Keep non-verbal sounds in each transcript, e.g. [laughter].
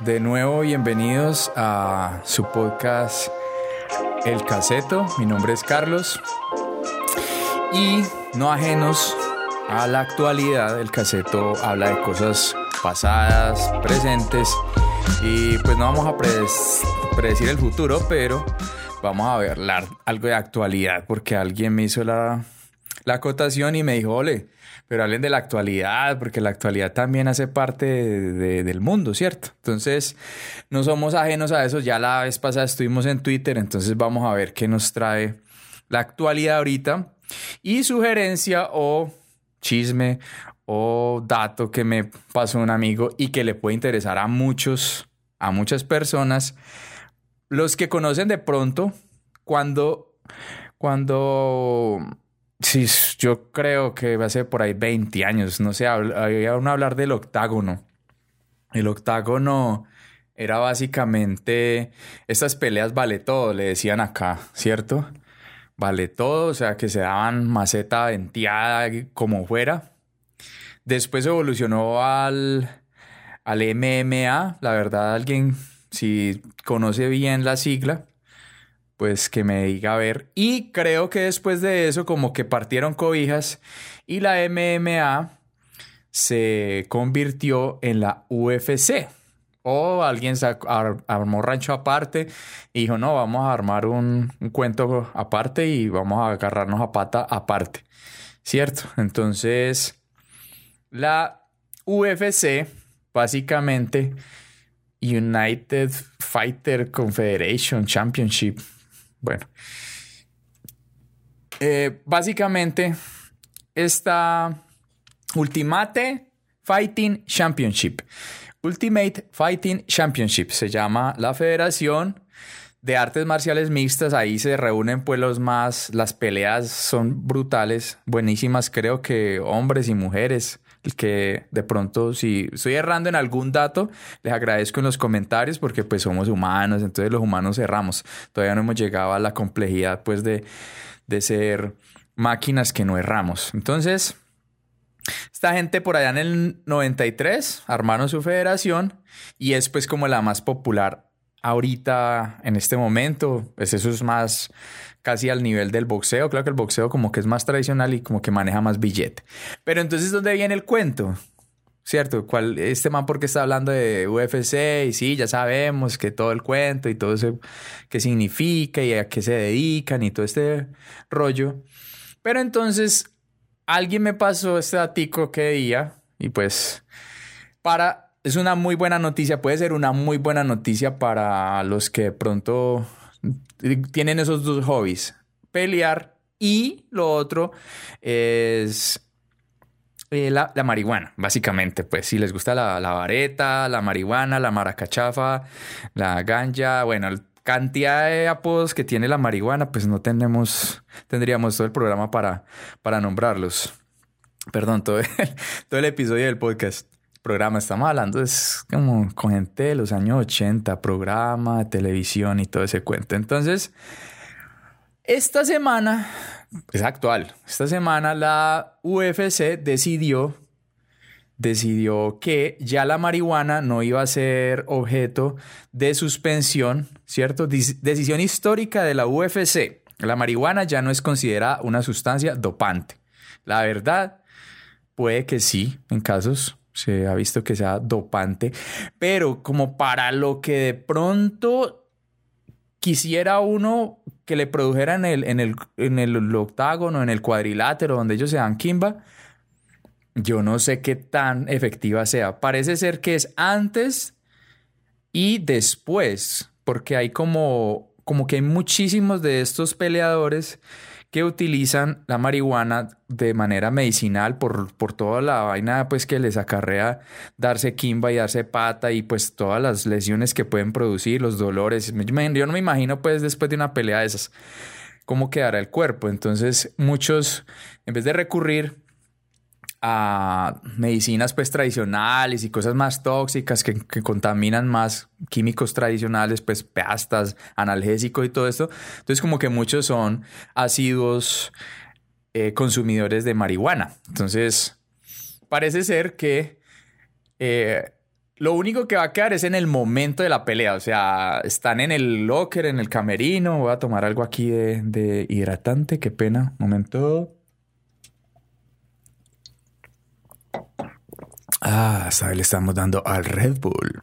de nuevo bienvenidos a su podcast El Caseto. Mi nombre es Carlos y no ajenos a la actualidad, el Caseto habla de cosas pasadas, presentes y pues no vamos a predecir el futuro, pero vamos a hablar algo de actualidad porque alguien me hizo la, la acotación y me dijo, ole, pero hablen de la actualidad, porque la actualidad también hace parte del mundo, ¿cierto? Entonces, no somos ajenos a eso. Ya la vez pasada estuvimos en Twitter, entonces vamos a ver qué nos trae la actualidad ahorita. Y sugerencia o chisme o dato que me pasó un amigo y que le puede interesar a muchos, a muchas personas. Los que conocen de pronto, cuando, cuando Sí, yo creo que ser por ahí 20 años. No sé, había uno hablar del octágono. El octágono era básicamente estas peleas vale todo, le decían acá, ¿cierto? Vale todo, o sea, que se daban maceta venteada como fuera. Después evolucionó al, al MMA, la verdad, alguien, si conoce bien la sigla, pues que me diga a ver. Y creo que después de eso como que partieron cobijas y la MMA se convirtió en la UFC. O alguien armó rancho aparte y dijo, no, vamos a armar un, un cuento aparte y vamos a agarrarnos a pata aparte. ¿Cierto? Entonces, la UFC, básicamente, United Fighter Confederation Championship, bueno, eh, básicamente esta Ultimate Fighting Championship. Ultimate Fighting Championship se llama la Federación de Artes Marciales Mixtas. Ahí se reúnen pues los más, las peleas son brutales, buenísimas, creo que hombres y mujeres que de pronto si estoy errando en algún dato, les agradezco en los comentarios porque pues somos humanos, entonces los humanos erramos. Todavía no hemos llegado a la complejidad pues de, de ser máquinas que no erramos. Entonces, esta gente por allá en el 93 armaron su federación y es pues como la más popular ahorita en este momento. Pues eso es más casi al nivel del boxeo. Claro que el boxeo como que es más tradicional y como que maneja más billete. Pero entonces, ¿dónde viene el cuento? ¿Cierto? ¿Cuál, este man porque está hablando de UFC y sí, ya sabemos que todo el cuento y todo eso qué significa y a qué se dedican y todo este rollo. Pero entonces alguien me pasó este datico que día y pues para es una muy buena noticia, puede ser una muy buena noticia para los que de pronto tienen esos dos hobbies, pelear y lo otro es eh, la, marihuana, básicamente. Pues si les gusta la, la, vareta, la marihuana, la maracachafa, la ganja, bueno, cantidad de apodos que tiene la marihuana, pues no tenemos, tendríamos todo el programa para, para nombrarlos. Perdón, todo [laughs] todo el episodio del podcast programa estamos hablando, es como con gente de los años 80, programa, televisión y todo ese cuento. Entonces, esta semana, es actual, esta semana la UFC decidió, decidió que ya la marihuana no iba a ser objeto de suspensión, ¿cierto? decisión histórica de la UFC. La marihuana ya no es considerada una sustancia dopante. La verdad, puede que sí, en casos se ha visto que sea dopante, pero como para lo que de pronto quisiera uno que le produjera en el, en el, en el octágono, en el cuadrilátero, donde ellos se dan kimba, yo no sé qué tan efectiva sea. Parece ser que es antes y después, porque hay como, como que hay muchísimos de estos peleadores que utilizan la marihuana de manera medicinal por, por toda la vaina pues que les acarrea darse quimba y darse pata y pues todas las lesiones que pueden producir, los dolores. Yo no me imagino pues después de una pelea de esas cómo quedará el cuerpo. Entonces muchos, en vez de recurrir a medicinas pues tradicionales y cosas más tóxicas que, contaminan más químicos tradicionales, pues pastas, analgésicos y todo esto. Entonces como que muchos son asiduos eh, consumidores de marihuana. Entonces parece ser que eh, lo único que va a quedar es en el momento de la pelea. O sea, están en el locker, en el camerino. Voy a tomar algo aquí de, de hidratante. Qué pena. Momento. Ah, ¿sabes? Le estamos dando al Red Bull.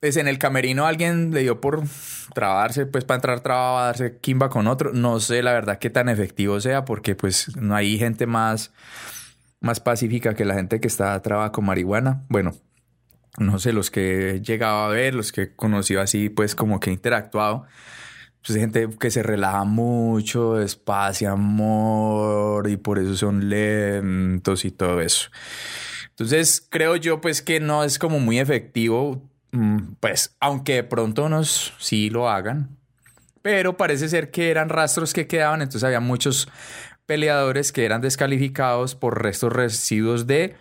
Pues en el camerino alguien le dio por trabarse, pues para entrar trababa, darse kimba con otro. No sé la verdad qué tan efectivo sea, porque pues no hay gente más, más pacífica que la gente que está trabada con marihuana. Bueno, no sé, los que he llegado a ver, los que he conocido así, pues como que he interactuado. Pues gente que se relaja mucho, espacio, amor, y por eso son lentos y todo eso. Entonces creo yo pues que no es como muy efectivo Mm, pues aunque de pronto unos sí lo hagan, pero parece ser que eran rastros que quedaban, entonces había muchos peleadores que eran descalificados por restos residuos de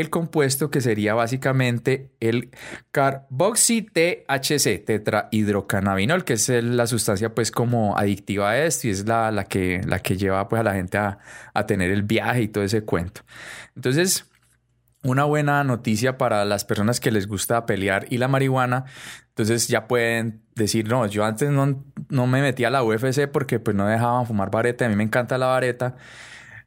el compuesto que sería básicamente el carboxy-THC, tetrahidrocannabinol, que es la sustancia pues como adictiva a esto y es la, la, que, la que lleva pues a la gente a, a tener el viaje y todo ese cuento. Entonces, una buena noticia para las personas que les gusta pelear y la marihuana. Entonces ya pueden decir, no, yo antes no, no me metía a la UFC porque pues no dejaban fumar vareta. A mí me encanta la vareta.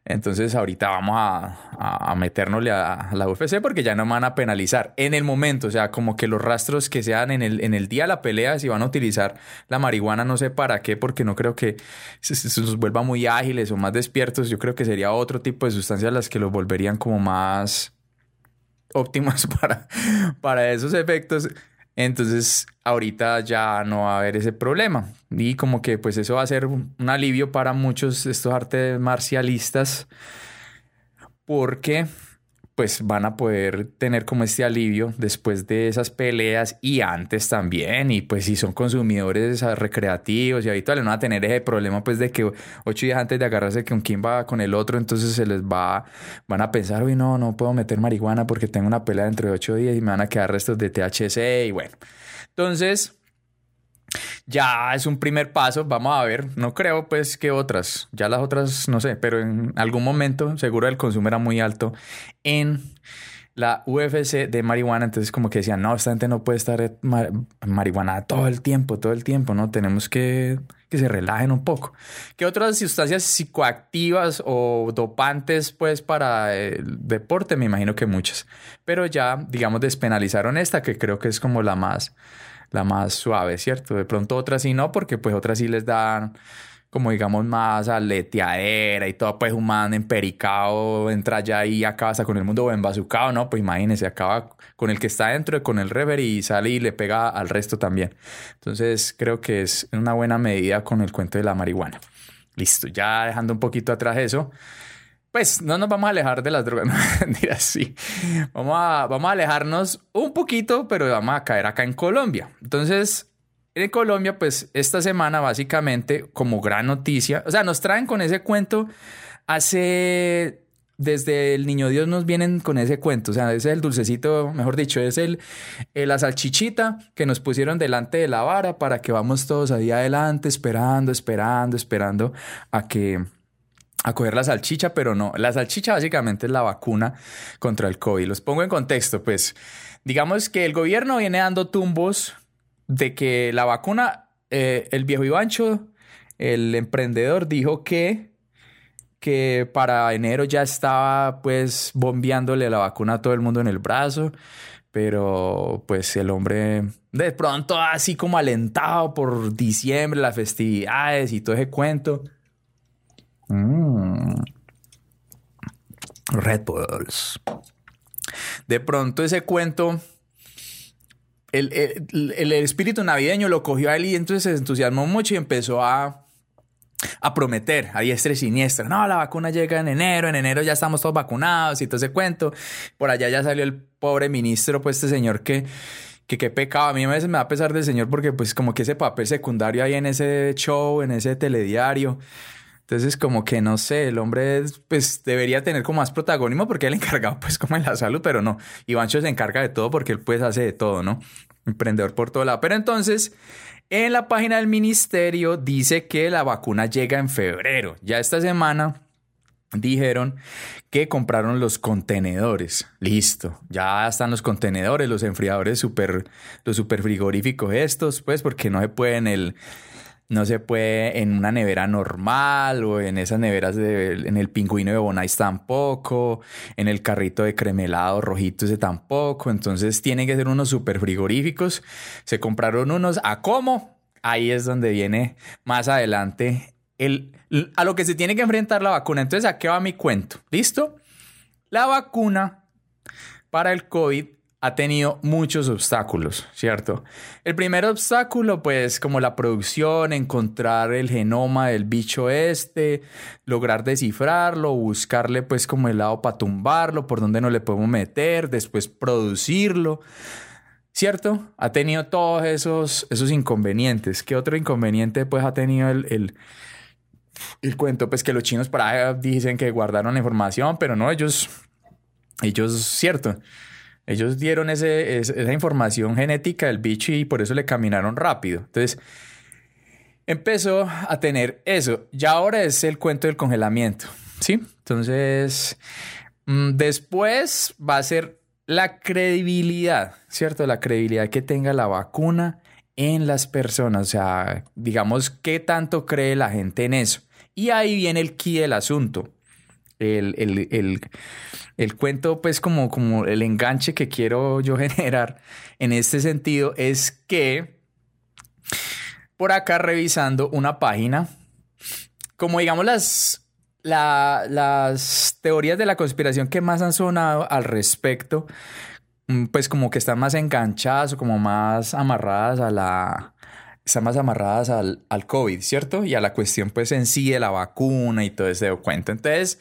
Entonces ahorita vamos a, a, meternosle a, la UFC porque ya no me van a penalizar en el momento. O sea, como que los rastros que sean en el, en el día de la pelea, si van a utilizar la marihuana, no sé para qué, porque no creo que se, se, los vuelva muy ágiles o más despiertos. Yo creo que sería otro tipo de sustancias las que los volverían como más óptimas [laughs] para, para esos efectos. Entonces, ahorita ya no va a haber ese problema. Y como que pues eso va a ser un alivio para muchos de estos artes marcialistas porque pues van a poder tener como este alivio después de esas peleas y antes también. Y pues si son consumidores recreativos y habituales, no van a tener ese problema pues de que ocho días antes de agarrarse que un quien va con el otro, entonces se les va, van a pensar, uy, no, no puedo meter marihuana porque tengo una pelea dentro de ocho días y me van a quedar restos de THC y bueno. Entonces, ya es un primer paso, vamos a ver, no creo pues que otras, ya las otras no sé, pero en algún momento seguro el consumo era muy alto en la UFC de marihuana, entonces como que decían, no, esta gente no puede estar marihuana todo el tiempo, todo el tiempo, ¿no? Tenemos que que se relajen un poco. ¿Qué otras sustancias psicoactivas o dopantes pues para el deporte? Me imagino que muchas, pero ya digamos despenalizaron esta que creo que es como la más la más suave, ¿cierto? De pronto otras sí no, porque pues otras sí les dan como digamos más aleteadera y todo, pues un man empericado entra ya y acaba hasta con el mundo o embazucado, ¿no? Pues imagínense, acaba con el que está dentro, con el rever y sale y le pega al resto también. Entonces creo que es una buena medida con el cuento de la marihuana. Listo, ya dejando un poquito atrás eso pues no nos vamos a alejar de las drogas, [laughs] sí. Vamos a, vamos a alejarnos un poquito, pero vamos a caer acá en Colombia. Entonces, en Colombia, pues esta semana básicamente como gran noticia, o sea, nos traen con ese cuento hace desde el niño Dios nos vienen con ese cuento, o sea, es el dulcecito, mejor dicho, es el, la salchichita que nos pusieron delante de la vara para que vamos todos ahí adelante esperando, esperando, esperando a que a coger la salchicha, pero no. La salchicha básicamente es la vacuna contra el COVID. Los pongo en contexto, pues digamos que el gobierno viene dando tumbos de que la vacuna, eh, el viejo Ivancho, el emprendedor, dijo que, que para enero ya estaba pues bombeándole la vacuna a todo el mundo en el brazo, pero pues el hombre de pronto así como alentado por diciembre, las festividades y todo ese cuento Mm. Red Bulls. De pronto ese cuento, el, el, espíritu navideño lo cogió a él y entonces se entusiasmó mucho y empezó a, a prometer a diestra y siniestra. No, la vacuna llega en enero, en enero ya estamos todos vacunados y todo ese cuento. Por allá ya salió el pobre ministro, pues este señor que que qué pecado. A mí a veces me da pesar del señor porque pues como que ese papel secundario ahí en ese show, en ese telediario, entonces, como que no sé, el hombre pues debería tener como más protagonismo porque él encargado pues como en la salud, pero no. Ivancho se encarga de todo porque él pues hace de todo, ¿no? Emprendedor por todo lado. Pero entonces, en la página del ministerio dice que la vacuna llega en febrero. Ya esta semana dijeron que compraron los contenedores. Listo, ya están los contenedores, los enfriadores super, los super frigoríficos estos, pues porque no se puede en el, no se puede en una nevera normal o en esas neveras de, en el pingüino de Bonais tampoco, en el carrito de cremelado rojito ese tampoco. Entonces tienen que ser unos super frigoríficos. Se compraron unos a cómo. Ahí es donde viene más adelante el, a lo que se tiene que enfrentar la vacuna. Entonces, ¿a qué va mi cuento? ¿Listo? La vacuna para el COVID ha tenido muchos obstáculos, ¿cierto? El primer obstáculo, pues, como la producción, encontrar el genoma del bicho este, lograr descifrarlo, buscarle, pues, como el lado para tumbarlo, por dónde no le podemos meter, después producirlo. ¿Cierto? Ha tenido todos esos, esos inconvenientes. ¿Qué otro inconveniente pues ha tenido el, el cuento? Pues que los chinos para dicen que guardaron la información, pero no, ellos, ellos, cierto, ellos dieron esa información genética del bicho y por eso le caminaron rápido. Entonces, empezó a tener eso. Ya ahora es el cuento del congelamiento, ¿sí? Entonces, mm, después va a ser la credibilidad, ¿cierto? La credibilidad que tenga la vacuna en las personas. O sea, digamos, ¿qué tanto cree la gente en eso? Y ahí viene el key del asunto. El, el, el, cuento, pues como, como el enganche que quiero yo [laughs] generar en este sentido es que por acá revisando una página, como digamos las, las teorías de la conspiración que más han sonado al respecto, mm, pues como que están más enganchadas o como más amarradas a la, están más amarradas al, al, COVID, ¿cierto? Y a la cuestión pues en sí de la vacuna y todo ese cuento. Entonces,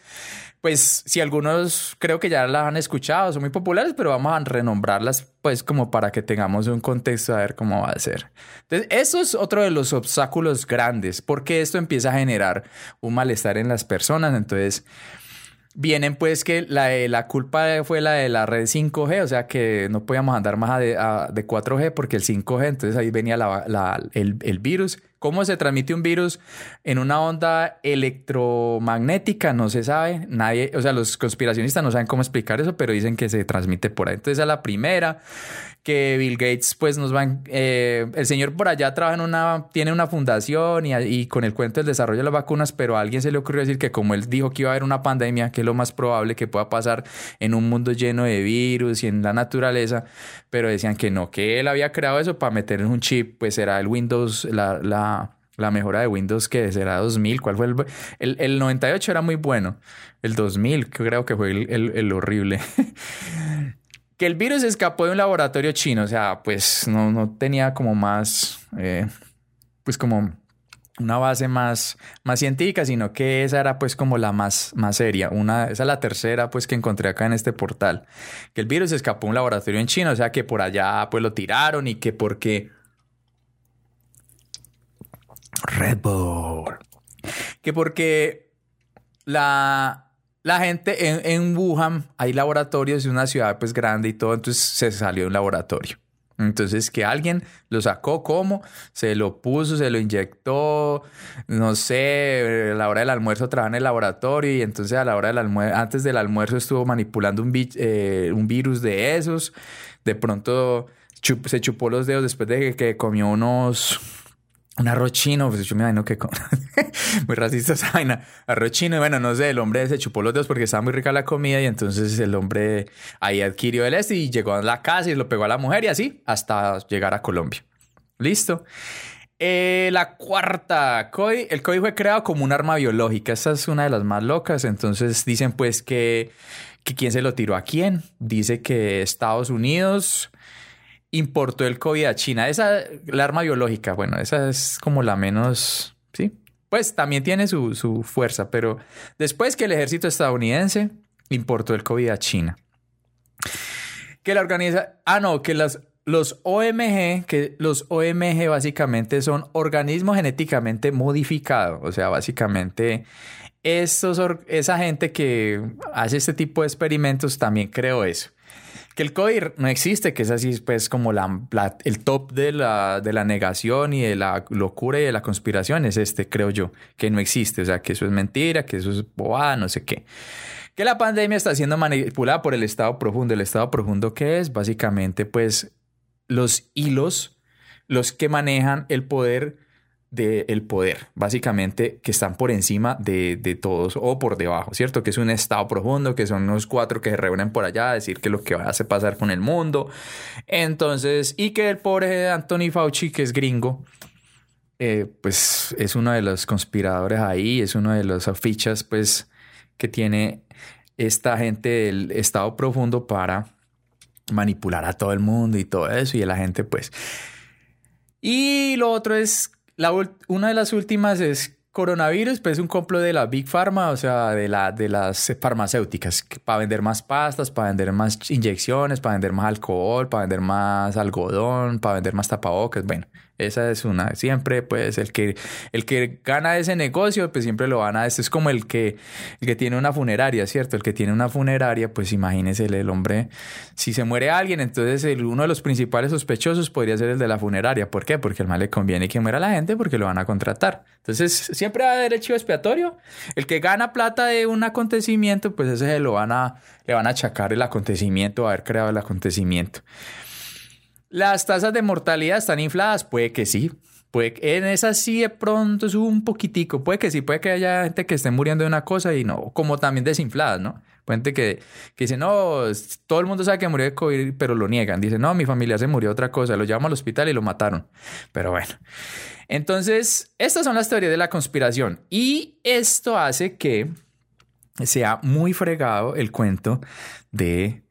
pues si algunos creo que ya las han escuchado, son muy populares, pero vamos a renombrarlas pues como para que tengamos un contexto a ver cómo va a ser. Entonces, eso es otro de los obstáculos grandes, porque esto empieza a generar un malestar en las personas. Entonces, vienen pues que la, la culpa fue la de la red 5G, o sea que no podíamos andar más de, de 4G porque el 5G, entonces ahí venía la, el, el virus ¿Cómo se transmite un virus en una onda electromagnética? No se sabe. Nadie, o sea, los conspiracionistas no saben cómo explicar eso, pero dicen que se transmite por ahí. Entonces, a la primera, que Bill Gates, pues nos van. Eh, el señor por allá trabaja en una. tiene una fundación y, y, con el cuento del desarrollo de las vacunas, pero a alguien se le ocurrió decir que, como él dijo que iba a haber una pandemia, que es lo más probable que pueda pasar en un mundo lleno de virus y en la naturaleza, pero decían que no, que él había creado eso para meter en un chip, pues era el Windows, la, la, mejora de Windows que será 2000. ¿Cuál fue el, el, 98 era muy bueno. El 2000 creo que fue el, horrible. [laughs] que el virus escapó de un laboratorio chino. O sea, pues no, no tenía como más, eh, pues como una base más, más científica, sino que esa era pues como la más, más seria. Una, esa es la tercera pues que encontré acá en este portal. Que el virus escapó a un laboratorio en China, o sea que por allá pues lo tiraron y que porque... Red Bull. Que porque la, la gente en, en Wuhan hay laboratorios de una ciudad pues grande y todo, entonces se salió de un laboratorio. Entonces, que alguien lo sacó, ¿cómo? Se lo puso, se lo inyectó, no sé, a la hora del almuerzo trabajaba en el laboratorio y entonces a la hora del almuerzo, antes del almuerzo estuvo manipulando un, eh, un virus de esos. De pronto se chupó los dedos después de que comió unos un arroz chino, pues yo me imagino que [laughs] muy racista esa vaina, arroz chino, y bueno, no sé, el hombre se chupó los dedos porque estaba muy rica la comida y entonces el hombre ahí adquirió el este y llegó a la casa y lo pegó a la mujer y así hasta llegar a Colombia. Listo. Eh, la cuarta, el COI fue creado como un arma biológica, esta es una de las más locas, entonces dicen pues que, que quién se lo tiró a quién, dice que Estados Unidos importó el COVID a China. Esa, la arma biológica, bueno, esa es como la menos, ¿sí? Pues también tiene su, fuerza, pero después que el ejército estadounidense importó el COVID a China. Que la organiza, ah, no, que las, los OMG, que los OMG básicamente son organismos genéticamente modificados, o sea, básicamente estos, esa gente que hace este tipo de experimentos también creó eso que el COVID no existe, que es así, pues, como el top de la, de la negación y de la locura y de la conspiración es este, creo yo, que no existe, o sea, que eso es mentira, que eso es bobada, no sé qué. Que la pandemia está siendo manipulada por el estado profundo. El estado profundo, ¿qué es? Básicamente, pues, los hilos, los que manejan el poder del poder, básicamente que están por encima de, de, todos o por debajo, ¿cierto? Que es un estado profundo, que son unos cuatro que se reúnen por allá a decir que lo que va a hacer pasar con el mundo. Entonces, y que el pobre Anthony Fauci, que es gringo, eh, pues es uno de los conspiradores ahí, es uno de los fichas, pues, que tiene esta gente del estado profundo para manipular a todo el mundo y todo eso, y la gente, pues... Y lo otro es una de las últimas es coronavirus, pues es un complot de la Big Pharma, o sea, de, la, de las farmacéuticas, para vender más pastas, para vender más inyecciones, para vender más alcohol, para vender más algodón, para vender más tapabocas, bueno. Esa es una. Siempre, pues, el que, el que gana ese negocio, pues siempre lo gana. Este es como el que, el que tiene una funeraria, ¿cierto? El que tiene una funeraria, pues imagínese el hombre. Si se muere alguien, entonces el, uno de los principales sospechosos podría ser el de la funeraria. ¿Por qué? Porque el mal le conviene que muera la gente porque lo van a contratar. Entonces, siempre va a haber el chivo expiatorio. El que gana plata de un acontecimiento, pues ese lo van a, le van a achacar el acontecimiento, haber creado el acontecimiento. ¿Las tasas de mortalidad están infladas? Puede que sí. Puede en esas sí de pronto sube un poquitico. Puede que sí, puede que haya gente que esté muriendo de una cosa y no, como también desinfladas, ¿no? Gente que, que dice, no, todo el mundo sabe que murió de COVID, pero lo niegan. Dice, no, mi familia se murió de otra cosa, lo llevamos al hospital y lo mataron. Pero bueno. Entonces, estas son las teorías de la conspiración. Y esto hace que sea muy fregado el cuento de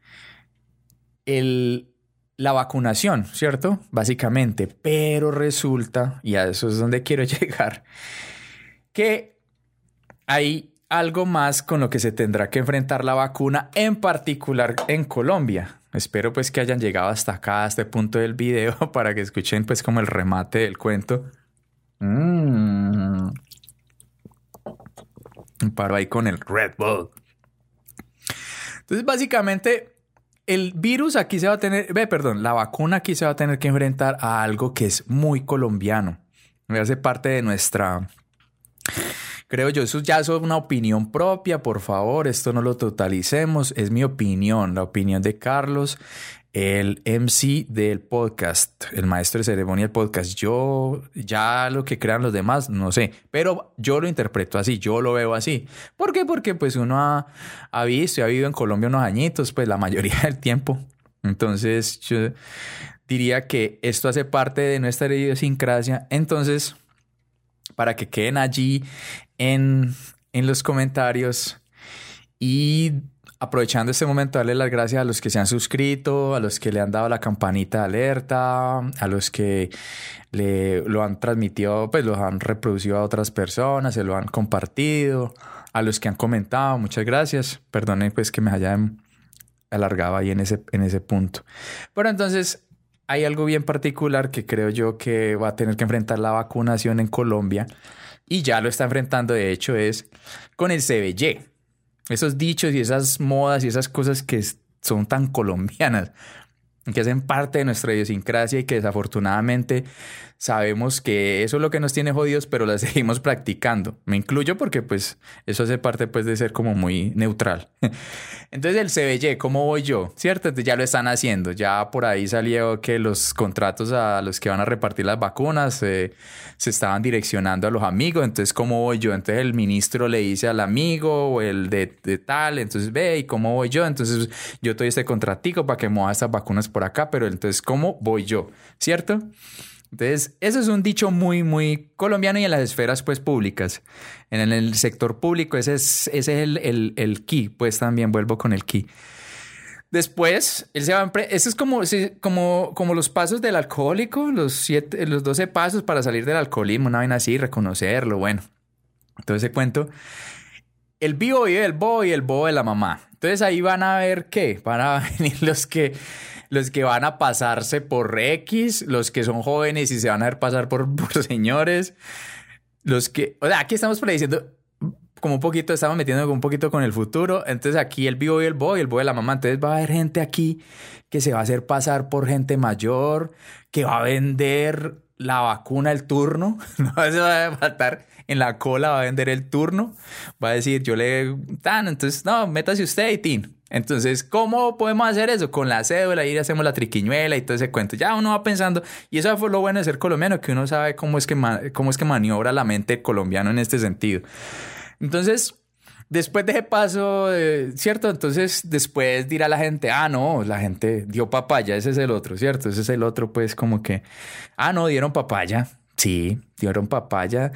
el la vacunación, ¿cierto? Básicamente, pero resulta, y a eso es donde [laughs] quiero llegar, que hay algo más con lo que se tendrá que enfrentar la vacuna, en particular en Colombia. Espero pues que hayan llegado hasta acá, a este punto del video, [laughs] para que escuchen pues como el remate del cuento. Mm. Paro ahí con el Red Bull. Entonces, básicamente, el virus aquí se va a tener, ve, perdón, la vacuna aquí se va a tener que enfrentar a algo que es muy colombiano. Hace parte de nuestra, creo yo, eso ya es una opinión propia, por favor, esto no lo totalicemos, es mi opinión, la opinión de Carlos el MC del podcast, el maestro de ceremonia del podcast. Yo ya lo que crean los demás, no sé, pero yo lo interpreto así, yo lo veo así. ¿Por qué? Porque pues uno ha, ha visto y ha vivido en Colombia unos añitos, pues la mayoría del tiempo. Entonces yo diría que esto hace parte de nuestra idiosincrasia. Entonces, para que queden allí en, en los comentarios y aprovechando este momento, darle las gracias a los que se han suscrito, a los que le han dado la campanita de alerta, a los que le, lo han transmitido, pues lo han reproducido a otras personas, se lo han compartido, a los que han comentado, muchas gracias. Perdonen pues que me haya alargado ahí en ese, en ese punto. Pero entonces hay algo bien particular que creo yo que va a tener que enfrentar la vacunación en Colombia y ya lo está enfrentando, de hecho, es con el CBY esos dichos y esas modas y esas cosas que son tan colombianas, que hacen parte de nuestra idiosincrasia y que desafortunadamente sabemos que eso es lo que nos tiene jodidos, pero las [laughs] seguimos practicando. Me incluyo porque pues eso hace parte pues de ser como muy neutral. [laughs] Entonces el CBY, ¿cómo voy yo? ¿Cierto? ya lo están haciendo. Ya por ahí salió que los contratos a los que van a repartir las vacunas eh, se estaban direccionando a los amigos. Entonces, ¿cómo voy yo? Entonces el ministro le dice al amigo o el de, tal, entonces ve, ¿y cómo voy yo? Entonces yo doy este contratico para que mueva estas vacunas por acá, pero entonces, ¿cómo voy yo? ¿Cierto? Entonces, eso es un dicho muy, muy colombiano y en las esferas pues públicas. En el sector público ese es, ese es el, el, el key, pues también vuelvo con el key. Después, él se va eso es como, como, como los pasos del alcohólico, los, siete, los 12 pasos para salir del alcoholismo, una vez así, reconocerlo, bueno. Entonces cuento, el vivo vive el bobo y el bobo de la mamá. Entonces ahí van a ver qué, van a [laughs] venir los que los que van a pasarse por X, los que son jóvenes y se van a ver pasar por, [laughs] señores, los que, o sea, aquí estamos prediciendo, como un poquito, estamos metiendo un poquito con el futuro. Entonces aquí el vivo y el boy, el boy de la mamá. Entonces va a haber gente aquí que se va a hacer pasar por gente mayor, que va a vender la vacuna el turno. [laughs] No se va a faltar en la cola, va a vender el turno. Va a decir, yo le... Tan, entonces, no, métase usted y tin. Entonces, ¿cómo podemos hacer eso? Con la cédula, y hacemos la triquiñuela y todo ese cuento. Ya uno va pensando, y eso fue lo bueno de ser colombiano, que uno sabe cómo es que, cómo es que maniobra la mente colombiano en este sentido. Entonces, después de ese paso, eh, ¿cierto? Entonces, después dirá la gente, ah, no, la gente dio papaya, ese es el otro, ¿cierto? Ese es el otro, pues, como que, ah, no, dieron papaya. Sí, dieron papaya.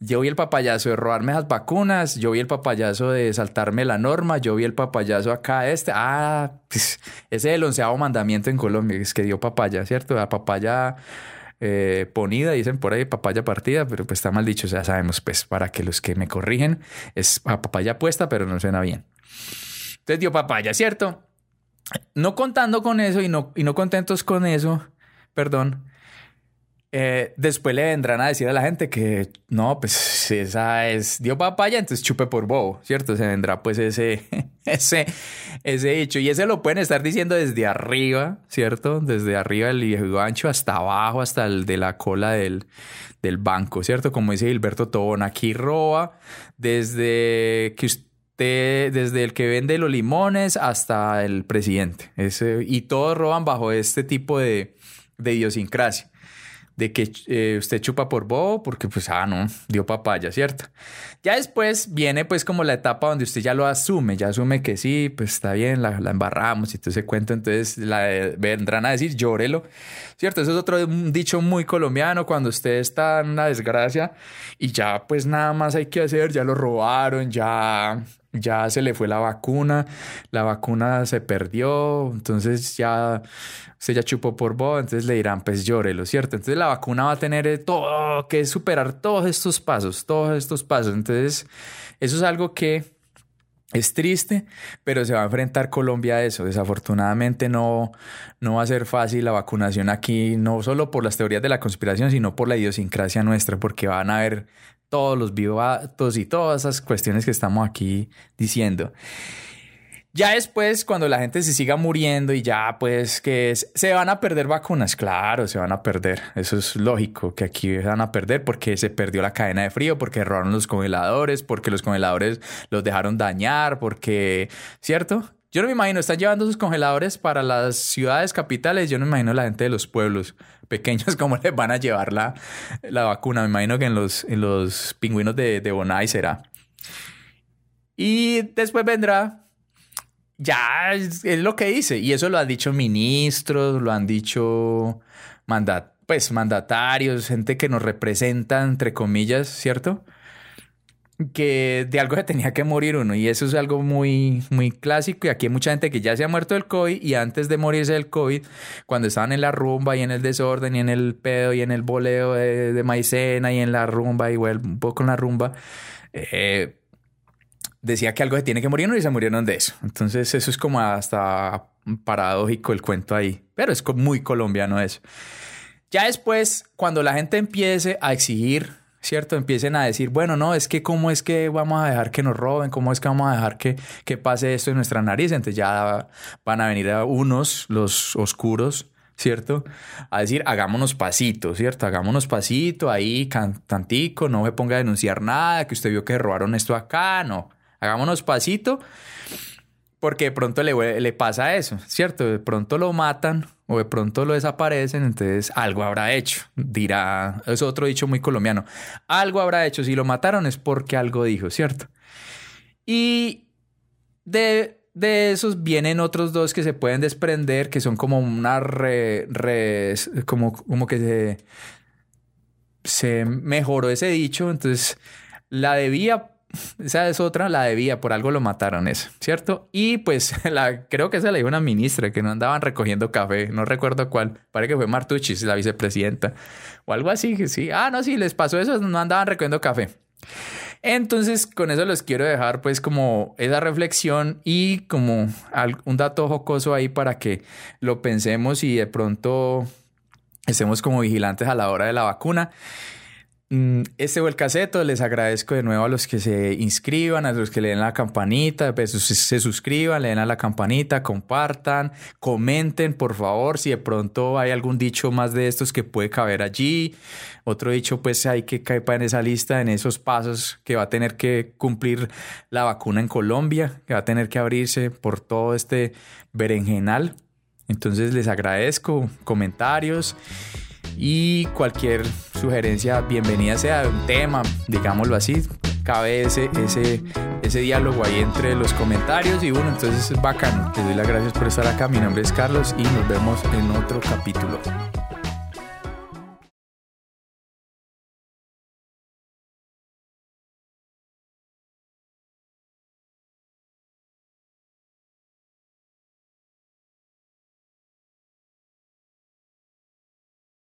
Yo vi el papayazo de robarme esas vacunas, yo vi el papayazo de saltarme la norma, yo vi el papayazo acá este. Ah, pues, ese es el onceavo mandamiento en Colombia, es que dio papaya, ¿cierto? La papaya eh, ponida, dicen por ahí papaya partida, pero pues está mal dicho, ya sabemos, pues para que los que me corrigen, es papaya puesta, pero no suena bien. Entonces dio papaya, ¿cierto? No contando con eso y no, y no contentos con eso, perdón, eh, después le vendrán a decir a la gente que no, pues esa es dio papaya, entonces chupe por bobo, ¿cierto? Se vendrá pues ese, [laughs] ese, ese hecho. Y ese lo pueden estar diciendo desde arriba, ¿cierto? Desde arriba del viejo ancho hasta abajo, hasta el de la cola del, del banco, ¿cierto? Como dice Gilberto Tobón, aquí roba desde que usted desde el que vende los limones hasta el presidente. Ese, y todos roban bajo este tipo de, de idiosincrasia de que eh, usted chupa por bobo porque pues, ah, no, dio papaya, ¿cierto? Ya después viene pues como la etapa donde usted ya lo asume, ya asume que sí, pues está bien, la, embarramos y todo ese cuento, entonces la, vendrán a decir llórelo, ¿cierto? Eso es otro dicho muy colombiano, cuando usted está en una desgracia y ya pues nada más hay que hacer, ya lo robaron, ya ya se le fue la vacuna, la vacuna se perdió, entonces ya se ya chupó por vos, entonces le dirán, pues llórelo, ¿cierto? Entonces la vacuna va a tener eh, todo que superar todos estos pasos, todos estos pasos. Entonces, eso es algo que es triste, pero se va a enfrentar Colombia a eso. Desafortunadamente no, no va a ser fácil la vacunación aquí, no solo por las teorías de la conspiración, sino por la idiosincrasia nuestra, porque van a haber todos los vivatos y todas esas cuestiones que estamos aquí diciendo. Ya después, cuando la gente se siga muriendo y ya pues que se van a perder vacunas, claro, se van a perder. Eso es lógico, que aquí se van a perder porque se perdió la cadena de frío, porque robaron los congeladores, porque los congeladores los dejaron dañar, porque, ¿cierto? Yo no me imagino, están llevando sus congeladores para las ciudades capitales, yo no me imagino la gente de los pueblos pequeños [laughs] cómo les van a llevar la, la vacuna. Me imagino que en los, en los pingüinos de, de Bonai será. Y después vendrá ya es, lo que dice. Y eso lo han dicho ministros, lo han dicho mandat pues, mandatarios, gente que nos representa, entre comillas, ¿cierto? Que de algo se tenía que morir uno. Y eso es algo muy, muy clásico. Y aquí hay mucha gente que ya se ha muerto del COVID y antes de morirse del COVID, cuando estaban en la rumba y en el desorden y en el pedo y en el boleo de, maicena y en la rumba, igual un poco en la rumba, eh, decía que algo se tiene que morir y se murieron de eso. Entonces eso es como hasta paradójico el cuento ahí, pero es muy colombiano eso. Ya después, cuando la gente empiece a exigir, ¿cierto? Empiecen a decir, bueno, no, es que cómo es que vamos a dejar que nos roben, cómo es que vamos a dejar que, que pase esto en nuestra nariz. Entonces ya van a venir a unos, los oscuros, ¿cierto? A decir, hagámonos pasito, ¿cierto? Hagámonos pasito ahí, tantico, no me ponga a denunciar nada, que usted vio que robaron esto acá, no hagámonos pasito, porque de pronto le, le pasa eso, ¿cierto? De pronto lo matan o de pronto lo desaparecen, entonces algo habrá hecho, dirá, es otro dicho muy colombiano, algo habrá hecho, si lo mataron es porque algo dijo, ¿cierto? Y de, esos vienen otros dos que se pueden desprender, que son como una re, como, como que se, se mejoró ese dicho, entonces la debía [laughs] esa es otra, la debía, por algo lo mataron eso, ¿cierto? Y pues [laughs] la, creo que se la dijo una ministra que no andaban recogiendo café, no recuerdo cuál, parece que fue Martuchis, la vicepresidenta, o algo así, que sí, ah, no, sí, les pasó eso, no andaban recogiendo café. Entonces, con eso les quiero dejar pues como esa reflexión y como un dato jocoso ahí para que lo pensemos y de pronto estemos como vigilantes a la hora de la vacuna. Este fue el caseto. Les agradezco de nuevo a los que se inscriban, a los que le den la campanita, pues, se suscriban, le den a la campanita, compartan, comenten, por favor, si de pronto hay algún dicho más de estos que puede caber allí. Otro dicho, pues hay que caer en esa lista, en esos pasos que va a tener que cumplir la vacuna en Colombia, que va a tener que abrirse por todo este berenjenal. Entonces les agradezco comentarios y cualquier sugerencia bienvenida sea un tema, digámoslo así, cabe ese, ese, ese diálogo ahí entre los comentarios y bueno, entonces es bacano. Les doy las gracias por estar acá. Mi nombre es Carlos y nos vemos en otro capítulo.